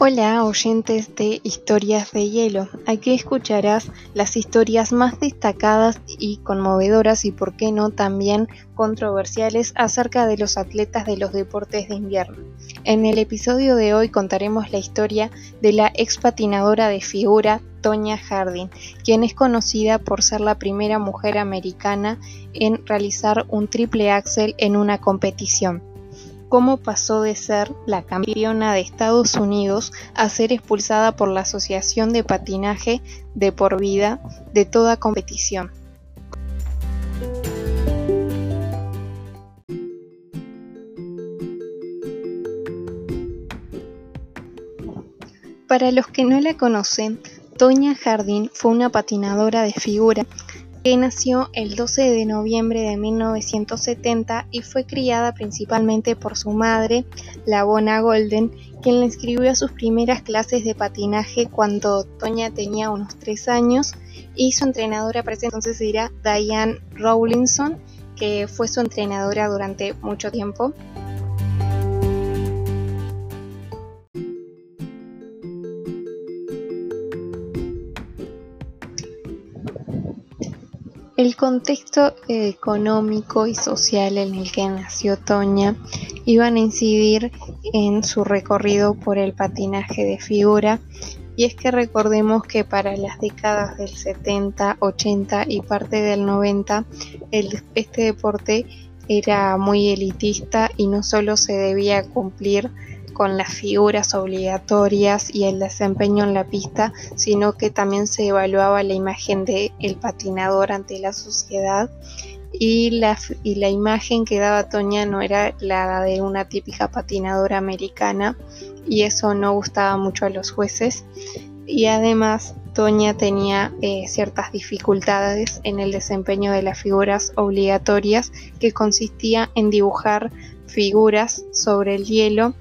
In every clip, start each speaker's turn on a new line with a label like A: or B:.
A: Hola oyentes de Historias de Hielo, aquí escucharás las historias más destacadas y conmovedoras y por qué no también controversiales acerca de los atletas de los deportes de invierno. En el episodio de hoy contaremos la historia de la ex patinadora de figura Tonya Harding, quien es conocida por ser la primera mujer americana en realizar un triple axel en una competición cómo pasó de ser la campeona de Estados Unidos a ser expulsada por la Asociación de Patinaje de por vida de toda competición. Para los que no la conocen, Toña Jardín fue una patinadora de figura que nació el 12 de noviembre de 1970 y fue criada principalmente por su madre, la Bona Golden, quien le inscribió a sus primeras clases de patinaje cuando Toña tenía unos 3 años y su entrenadora para entonces era Diane Rawlinson, que fue su entrenadora durante mucho tiempo. El contexto económico y social en el que nació Toña iban a incidir en su recorrido por el patinaje de figura. Y es que recordemos que para las décadas del 70, 80 y parte del 90 este deporte era muy elitista y no solo se debía cumplir con las figuras obligatorias y el desempeño en la pista, sino que también se evaluaba la imagen del el patinador ante la sociedad. Y la, y la imagen que daba Toña no era la de una típica patinadora americana y eso no gustaba mucho a los jueces. Y además Toña tenía eh, ciertas dificultades en el desempeño de las figuras obligatorias que consistía en dibujar figuras sobre el hielo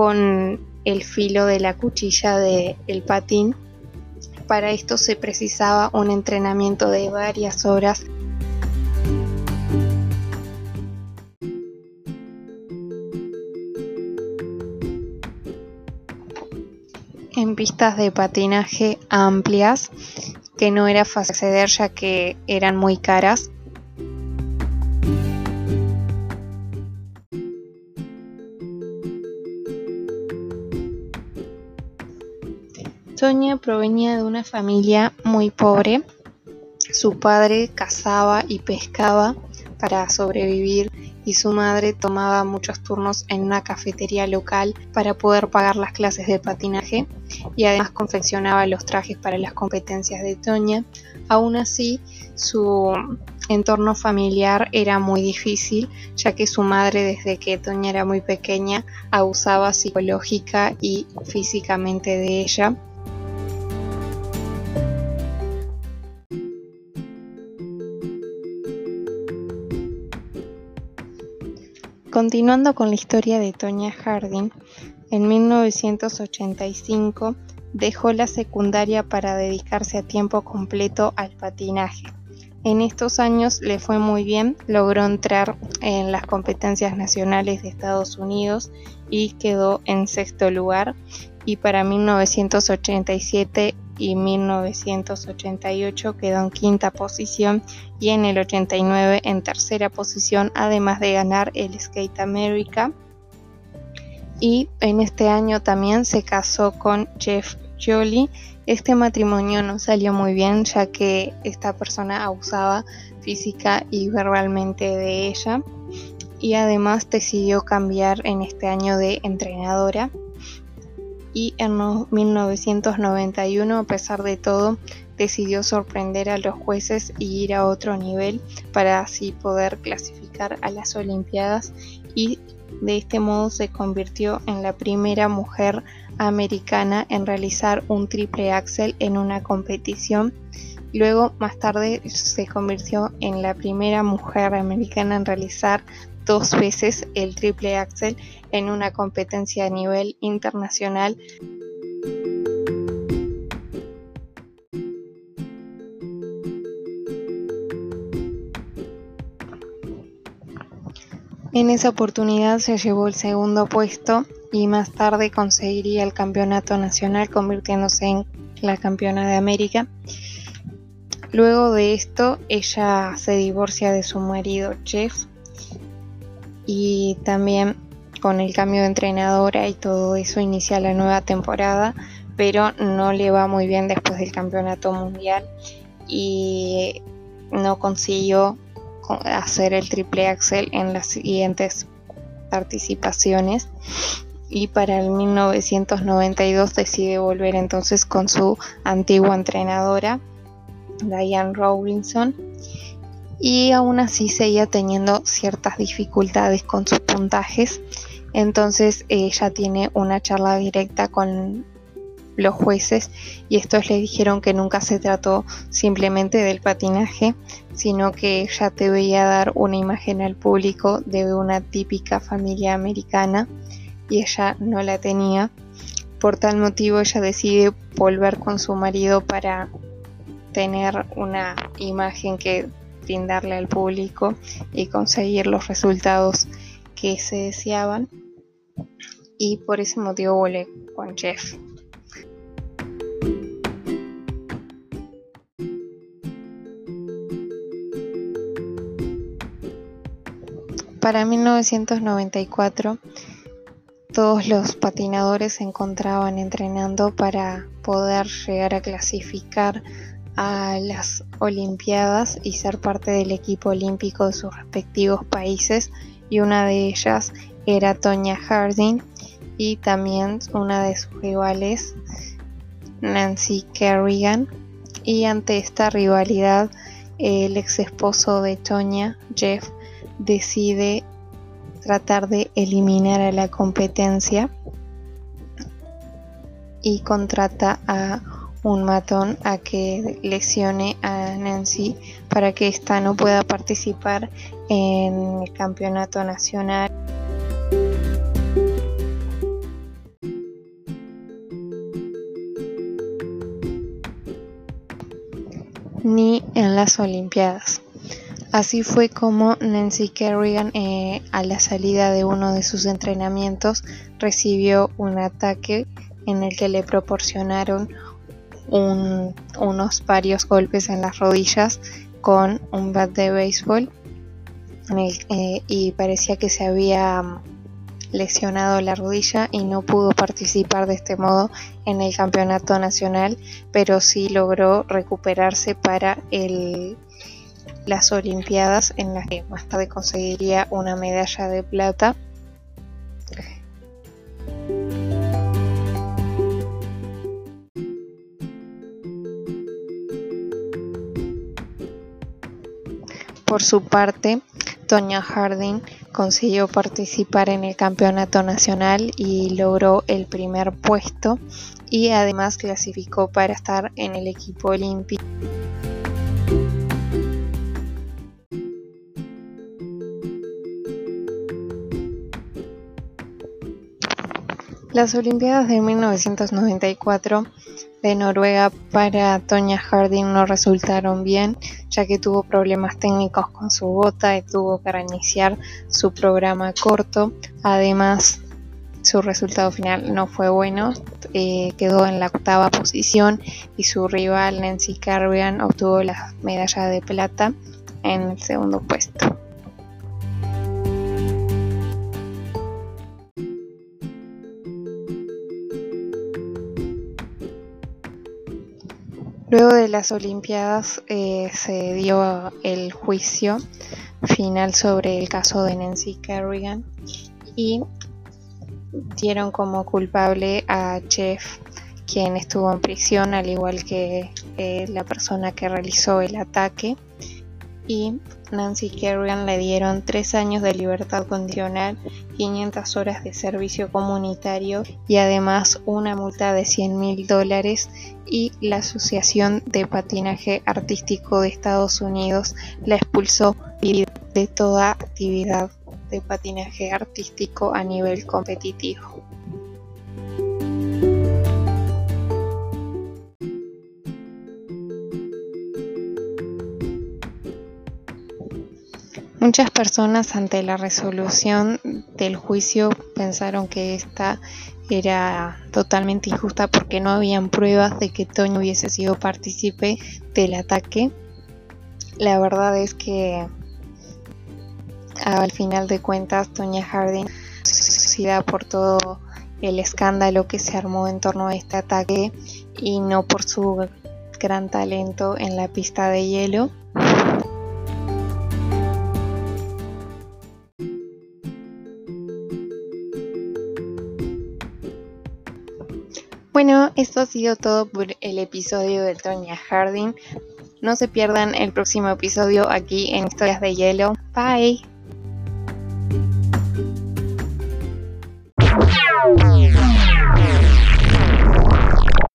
A: con el filo de la cuchilla del patín. Para esto se precisaba un entrenamiento de varias horas. en pistas de patinaje amplias que no era fácil acceder ya que eran muy caras Sonia provenía de una familia muy pobre. Su padre cazaba y pescaba para sobrevivir y su madre tomaba muchos turnos en una cafetería local para poder pagar las clases de patinaje y además confeccionaba los trajes para las competencias de Toña. Aún así, su entorno familiar era muy difícil, ya que su madre desde que Toña era muy pequeña abusaba psicológica y físicamente de ella Continuando con la historia de Tonya Harding, en 1985 dejó la secundaria para dedicarse a tiempo completo al patinaje. En estos años le fue muy bien, logró entrar en las competencias nacionales de Estados Unidos y quedó en sexto lugar y para 1987 y 1988 quedó en quinta posición y en el 89 en tercera posición, además de ganar el Skate America. Y en este año también se casó con Jeff Jolie. Este matrimonio no salió muy bien ya que esta persona abusaba física y verbalmente de ella y además decidió cambiar en este año de entrenadora y en 1991, a pesar de todo, decidió sorprender a los jueces y ir a otro nivel para así poder clasificar a las Olimpiadas y de este modo se convirtió en la primera mujer americana en realizar un triple axel en una competición. Luego, más tarde, se convirtió en la primera mujer americana en realizar dos veces el triple axel en una competencia a nivel internacional. En esa oportunidad se llevó el segundo puesto y más tarde conseguiría el campeonato nacional convirtiéndose en la campeona de América. Luego de esto ella se divorcia de su marido Jeff y también con el cambio de entrenadora y todo eso inicia la nueva temporada pero no le va muy bien después del campeonato mundial y no consiguió hacer el triple axel en las siguientes participaciones y para el 1992 decide volver entonces con su antigua entrenadora Diane Robinson y aún así seguía teniendo ciertas dificultades con sus puntajes entonces ella tiene una charla directa con los jueces y estos le dijeron que nunca se trató simplemente del patinaje, sino que ella debía dar una imagen al público de una típica familia americana y ella no la tenía. Por tal motivo ella decide volver con su marido para tener una imagen que brindarle al público y conseguir los resultados que se deseaban y por ese motivo vuelve con Jeff. Para 1994, todos los patinadores se encontraban entrenando para poder llegar a clasificar a las Olimpiadas y ser parte del equipo olímpico de sus respectivos países y una de ellas era Tonya Harding y también una de sus rivales Nancy Kerrigan y ante esta rivalidad el ex esposo de Tonya, Jeff, decide tratar de eliminar a la competencia y contrata a un matón a que lesione a Nancy para que ésta no pueda participar en el campeonato nacional. ni en las Olimpiadas. Así fue como Nancy Kerrigan, eh, a la salida de uno de sus entrenamientos, recibió un ataque en el que le proporcionaron unos varios golpes en las rodillas con un bat de béisbol eh, y parecía que se había mm, lesionado la rodilla y no pudo participar de este modo en el campeonato nacional, pero sí logró recuperarse para el las Olimpiadas en las que más tarde conseguiría una medalla de plata. Por su parte, Tonya Harding consiguió participar en el campeonato nacional y logró el primer puesto y además clasificó para estar en el equipo olímpico. Las Olimpiadas de 1994 de Noruega para Tonya Harding no resultaron bien, ya que tuvo problemas técnicos con su bota y tuvo que reiniciar su programa corto. Además, su resultado final no fue bueno, eh, quedó en la octava posición y su rival Nancy Carrigan obtuvo la medalla de plata en el segundo puesto. Las Olimpiadas eh, se dio el juicio final sobre el caso de Nancy Kerrigan y dieron como culpable a Jeff, quien estuvo en prisión, al igual que eh, la persona que realizó el ataque. Y Nancy Kerrigan le dieron tres años de libertad condicional, 500 horas de servicio comunitario y además una multa de 100 mil dólares y la Asociación de Patinaje Artístico de Estados Unidos la expulsó de toda actividad de patinaje artístico a nivel competitivo. Muchas personas ante la resolución del juicio pensaron que esta era totalmente injusta porque no habían pruebas de que Toño hubiese sido partícipe del ataque. La verdad es que al final de cuentas Tonya Harding suicida por todo el escándalo que se armó en torno a este ataque y no por su gran talento en la pista de hielo. Bueno, esto ha sido todo por el episodio de Tonya Harding. No se pierdan el próximo episodio aquí en Historias de Hielo. Bye.